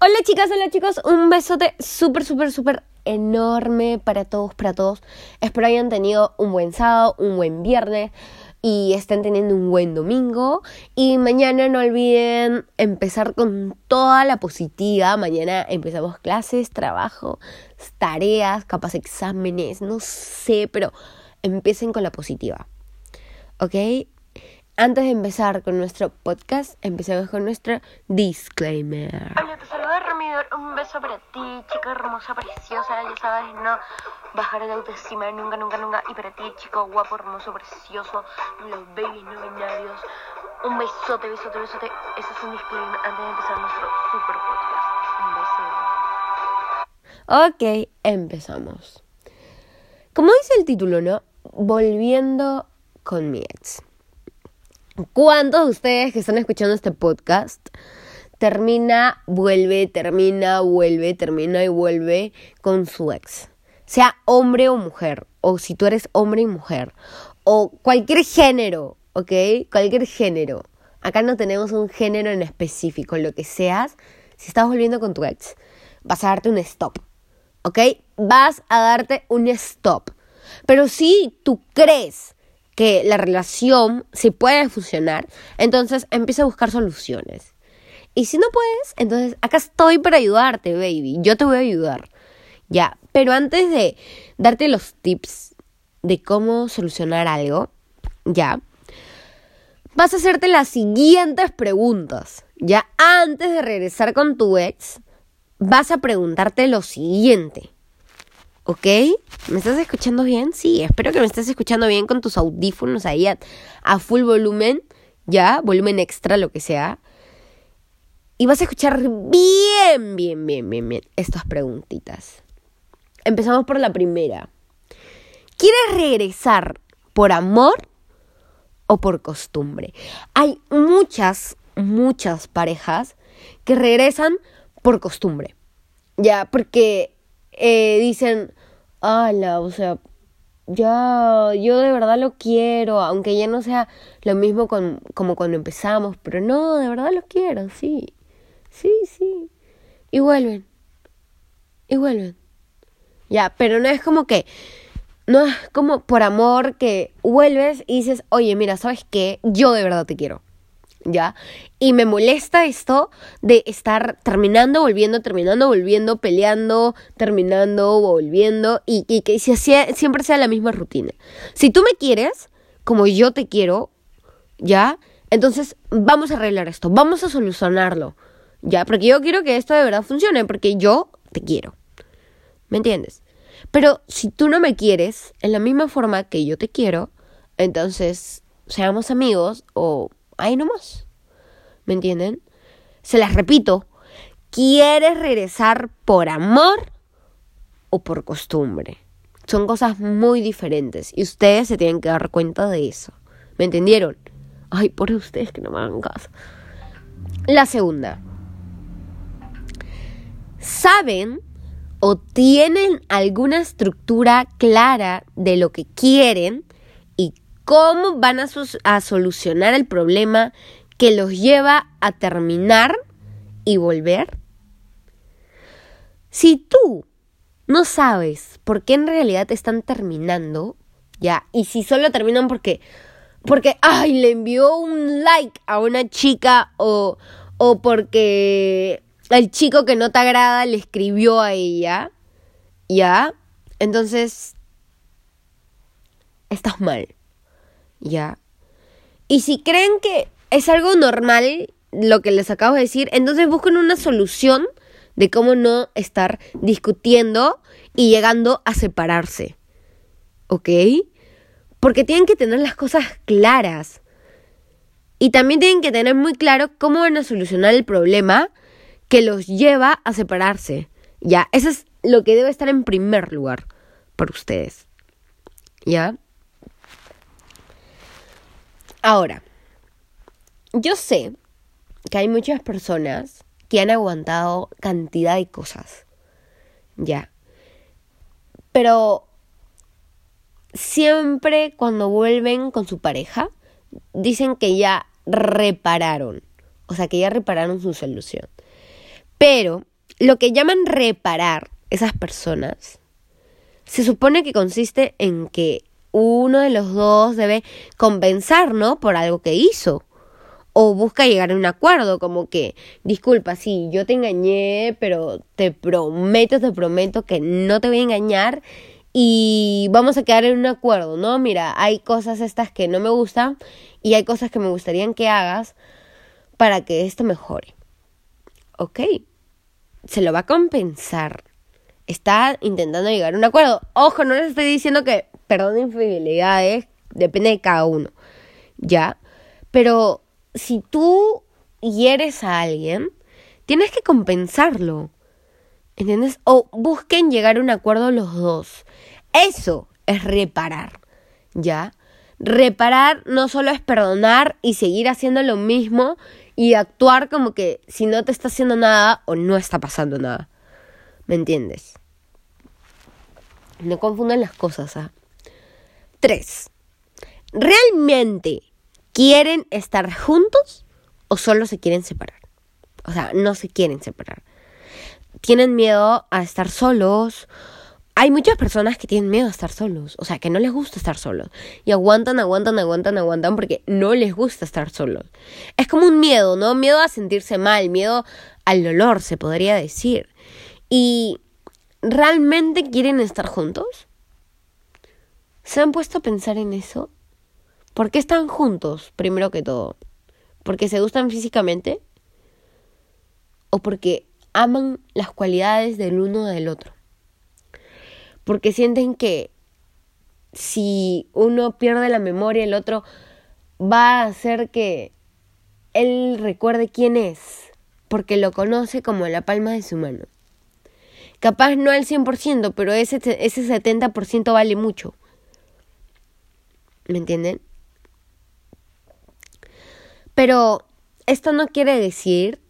Hola chicas, hola chicos, un besote súper, súper, súper enorme para todos, para todos. Espero hayan tenido un buen sábado, un buen viernes y estén teniendo un buen domingo. Y mañana no olviden empezar con toda la positiva. Mañana empezamos clases, trabajo, tareas, capaz exámenes, no sé, pero empiecen con la positiva. ¿Ok? Antes de empezar con nuestro podcast, empecemos con nuestro disclaimer. Un beso para ti, chica hermosa, preciosa. Ya sabes, no bajar de autoestima nunca, nunca, nunca. Y para ti, chico guapo, hermoso, precioso, los babies no binarios. Un besote, besote, besote. Ese es un disclaimer antes de empezar nuestro super Ok, podcast. Un beso. empezamos. Como dice el título, ¿no? Volviendo con mi ex. ¿Cuántos de ustedes que están escuchando este podcast termina, vuelve, termina, vuelve, termina y vuelve con su ex? Sea hombre o mujer, o si tú eres hombre y mujer, o cualquier género, ¿ok? Cualquier género. Acá no tenemos un género en específico, lo que seas, si estás volviendo con tu ex, vas a darte un stop, ¿ok? Vas a darte un stop. Pero si tú crees que la relación sí puede funcionar, entonces empieza a buscar soluciones. Y si no puedes, entonces acá estoy para ayudarte, baby. Yo te voy a ayudar. Ya, pero antes de darte los tips de cómo solucionar algo, ya, vas a hacerte las siguientes preguntas. Ya, antes de regresar con tu ex, vas a preguntarte lo siguiente. ¿Ok? ¿Me estás escuchando bien? Sí, espero que me estés escuchando bien con tus audífonos ahí a, a, full volumen, ya, volumen extra, lo que sea. Y vas a escuchar bien, bien, bien, bien, bien estas preguntitas. Empezamos por la primera. ¿Quieres regresar por amor o por costumbre? Hay muchas, muchas parejas que regresan por costumbre. Ya, porque eh, dicen, ala, o sea, ya, yo de verdad lo quiero, aunque ya no sea lo mismo con, como cuando empezamos, pero no, de verdad lo quiero, sí, sí, sí. Y vuelven, y vuelven. Ya, pero no es como que, no es como por amor que vuelves y dices, oye, mira, ¿sabes qué? Yo de verdad te quiero. ¿ya? Y me molesta esto de estar terminando, volviendo, terminando, volviendo, peleando, terminando, volviendo y, y que siempre sea la misma rutina. Si tú me quieres, como yo te quiero, ¿ya? Entonces vamos a arreglar esto, vamos a solucionarlo, ¿ya? Porque yo quiero que esto de verdad funcione, porque yo te quiero. ¿Me entiendes? Pero si tú no me quieres en la misma forma que yo te quiero, entonces seamos amigos o ahí nomás. ¿Me entienden? Se las repito. ¿Quieres regresar por amor o por costumbre? Son cosas muy diferentes y ustedes se tienen que dar cuenta de eso. ¿Me entendieron? Ay, por ustedes que no me hagan caso. La segunda. ¿Saben o tienen alguna estructura clara de lo que quieren y cómo van a, solucionar el problema que los lleva a terminar y volver? Si tú no sabes por qué en realidad están terminando, ya, y si solo terminan porque, porque, ay, le envió un like a una chica o, o porque el chico que no te agrada le escribió a ella, ya, entonces, estás mal. ¿ya? Y si creen que es algo normal lo que les acabo de decir, entonces busquen una solución de cómo no estar discutiendo y llegando a separarse. ¿Ok? Porque tienen que tener las cosas claras. Y también tienen que tener muy claro cómo van a solucionar el problema que los lleva a separarse. Ya, eso es lo que debe estar en primer lugar para ustedes. ¿Ya? Ahora, yo sé que hay muchas personas que han aguantado cantidad de cosas. Ya. Pero siempre cuando vuelven con su pareja, dicen que ya repararon. O sea, que ya repararon su solución. Pero lo que llaman reparar esas personas se supone que consiste en que uno de los dos debe compensar, ¿no? Por algo que hizo. O busca llegar a un acuerdo, como que, disculpa, sí, yo te engañé, pero te prometo, te prometo que no te voy a engañar y vamos a quedar en un acuerdo, ¿no? Mira, hay cosas estas que no me gustan y hay cosas que me gustarían que hagas para que esto mejore. Ok, se lo va a compensar. Está intentando llegar a un acuerdo. Ojo, no les estoy diciendo que perdón infidelidades, depende de cada uno, ¿ya? Pero si tú hieres a alguien, tienes que compensarlo, ¿entiendes? O busquen llegar a un acuerdo los dos. Eso es reparar, ¿ya? Reparar no solo es perdonar y seguir haciendo lo mismo y actuar como que si no te está haciendo nada o no está pasando nada. ¿Me entiendes? No confundan las cosas, ¿ah? Tres. ¿Realmente quieren estar juntos o solo se quieren separar? O sea, no se quieren separar. Tienen miedo a estar solos. Hay muchas personas que tienen miedo a estar solos, o sea, que no les gusta estar solos. Y aguantan, aguantan, aguantan, aguantan porque no les gusta estar solos. Es como un miedo, ¿no? Miedo a sentirse mal, miedo al dolor, se podría decir. Y ¿realmente quieren estar juntos? ¿Se han puesto a pensar en eso? ¿Por qué están juntos, primero que todo? ¿Porque se gustan físicamente? ¿O porque aman las cualidades del uno del otro? Porque sienten que si uno pierde la memoria, el otro va a hacer que él recuerde quién es, porque lo conoce como la palma de su mano. Capaz no al 100%, pero ese, ese 70% vale mucho. ¿Me entienden? Pero esto no quiere decir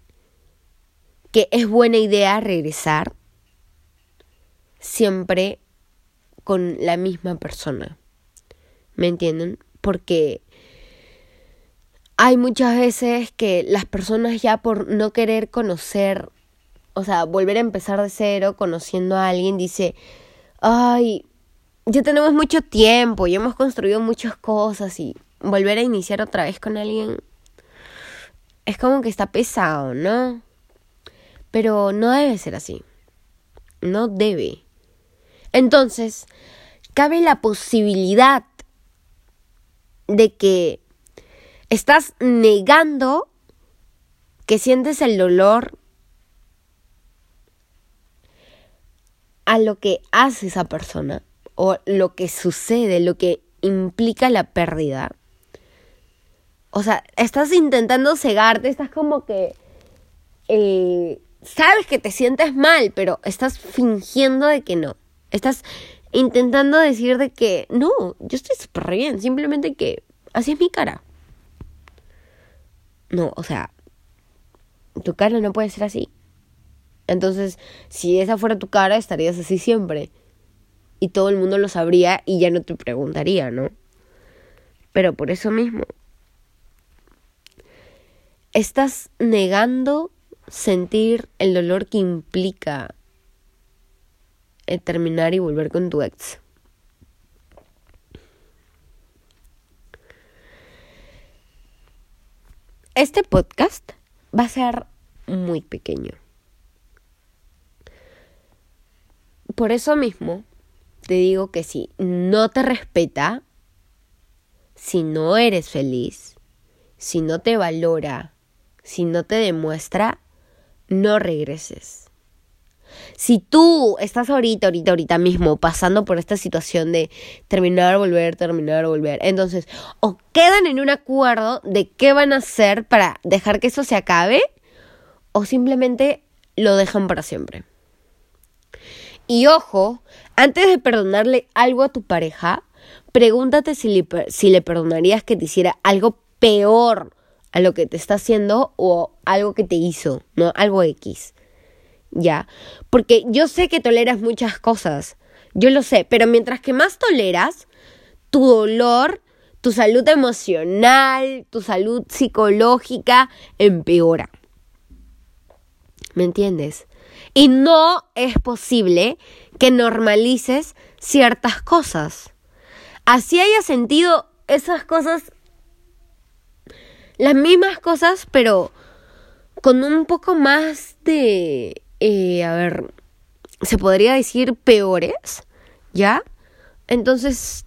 que es buena idea regresar siempre con la misma persona. ¿Me entienden? Porque hay muchas veces que las personas ya por no querer conocer, o sea, volver a empezar de cero conociendo a alguien, dice, ay, ya tenemos mucho tiempo, y hemos construido muchas cosas y volver a iniciar otra vez con alguien es como que está pesado, ¿no? Pero no debe ser así. No debe. Entonces, cabe la posibilidad de que estás negando que sientes el dolor a lo que hace esa persona o lo que sucede, lo que implica la pérdida. O sea, estás intentando cegarte, estás como que... Eh, sabes que te sientes mal, pero estás fingiendo de que no. Estás intentando decir de que no, yo estoy súper bien, simplemente que así es mi cara. No, o sea, tu cara no puede ser así. Entonces, si esa fuera tu cara, estarías así siempre y todo el mundo lo sabría y ya no te preguntaría, ¿no? Pero por eso mismo, estás negando sentir el dolor que implica terminar y volver con tu ex. Este podcast va a ser muy pequeño. Por eso mismo, te digo que si no te respeta, si no eres feliz, si no te valora, si no te demuestra, no regreses. Si tú estás ahorita, ahorita, ahorita mismo pasando por esta situación de terminar, volver, terminar, volver, entonces o quedan en un acuerdo de qué van a hacer para dejar que eso se acabe o simplemente lo dejan para siempre. Y ojo, antes de perdonarle algo a tu pareja, pregúntate si le, si le perdonarías que te hiciera algo peor a lo que te está haciendo o algo que te hizo, ¿no? Algo X. ¿Ya? Porque yo sé que toleras muchas cosas, yo lo sé, pero mientras que más toleras, tu dolor, tu salud emocional, tu salud psicológica empeora. ¿Me entiendes? Y no es posible que normalices ciertas cosas. Así haya sentido esas cosas, las mismas cosas, pero con un poco más de, eh, a ver, se podría decir peores, ¿ya? Entonces,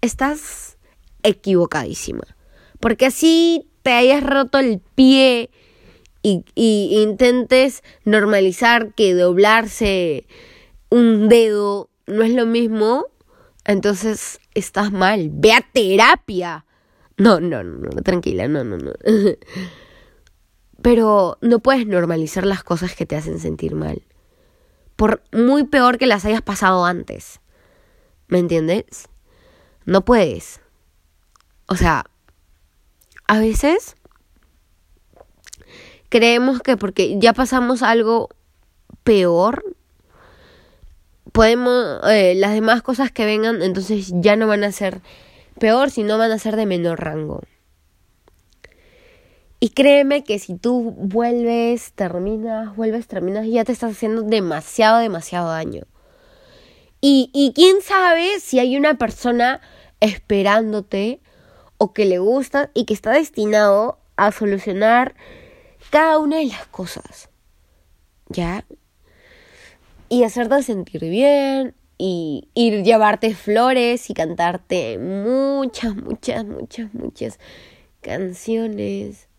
estás equivocadísima. Porque así te hayas roto el pie y, y intentes normalizar que doblarse un dedo no es lo mismo, entonces estás mal. Ve a terapia. No, no, no, no tranquila, no, no, no. Pero no puedes normalizar las cosas que te hacen sentir mal. Por muy peor que las hayas pasado antes. ¿Me entiendes? No puedes. O sea, a veces creemos que porque ya pasamos algo peor, podemos, eh, las demás cosas que vengan, entonces ya no van a ser peor, sino van a ser de menor rango. Y créeme que si tú vuelves, terminas, vuelves, terminas, ya te estás haciendo demasiado, demasiado daño. Y, y quién sabe si hay una persona esperándote o que le gusta y que está destinado a solucionar cada una de las cosas. ¿Ya? Y hacerte sentir bien y ir llevarte flores y cantarte muchas, muchas, muchas, muchas canciones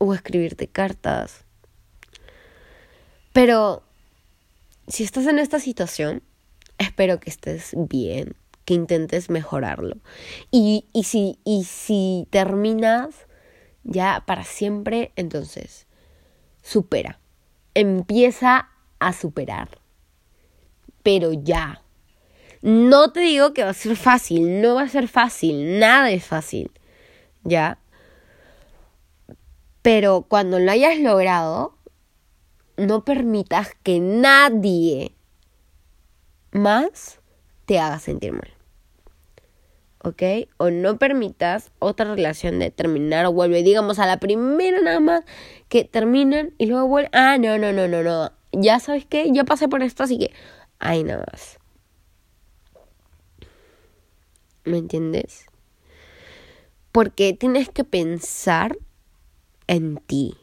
o escribirte cartas. Pero si estás en esta situación, espero que estés bien, que intentes mejorarlo. Y, y, si, y si terminas ya para siempre, entonces supera. Empieza a superar. Pero ya. No te digo que va a ser fácil, no va a ser fácil, nada es fácil. ¿Ya? Pero cuando lo hayas logrado, no permitas que nadie más te haga sentir mal. ¿Ok? O no permitas otra relación de terminar o vuelve, digamos, a la primera nada más que terminan y luego vuelven. Ah, no, no, no, no, no. Ya sabes qué, yo pasé por esto, así que ahí nada más. ¿Me entiendes? Porque tienes que pensar en ti.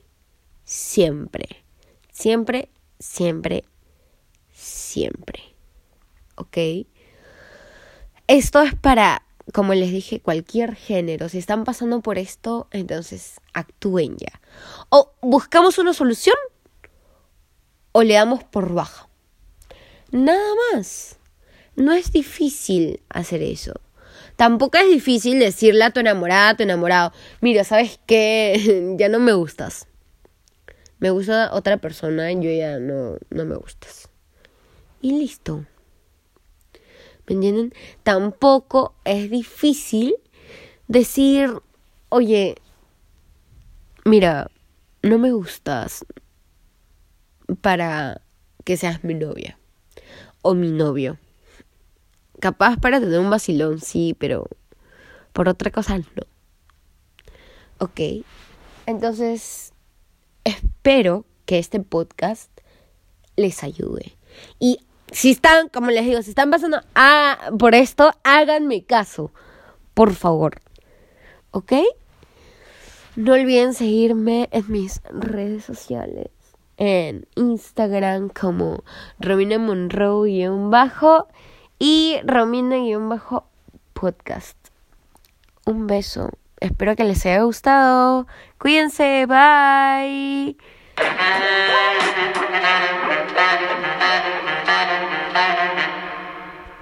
Siempre. Siempre, siempre, siempre. ¿Ok? Esto es para, como les dije, cualquier género. Si están pasando por esto, entonces actúen ya. O buscamos una solución o le damos por baja. Nada más. No es difícil hacer eso. Tampoco es difícil decirle a tu enamorada, a tu enamorado, mira, ¿sabes qué? ya no me gustas. Me gusta otra persona, yo ya no, no me gustas. Y listo. ¿Me entienden? Tampoco es difícil decir, oye, mira, no me gustas para que seas mi novia o mi novio. Capaz para tener un vacilón, sí, pero por otra cosa no. Ok. Entonces, espero que este podcast les ayude. Y si están, como les digo, si están pasando a, por esto, háganme caso. Por favor. ¿Ok? No olviden seguirme en mis redes sociales. En Instagram como Romina Monroe-bajo y Romina-podcast. Un beso. Espero que les haya gustado. Cuídense. Bye.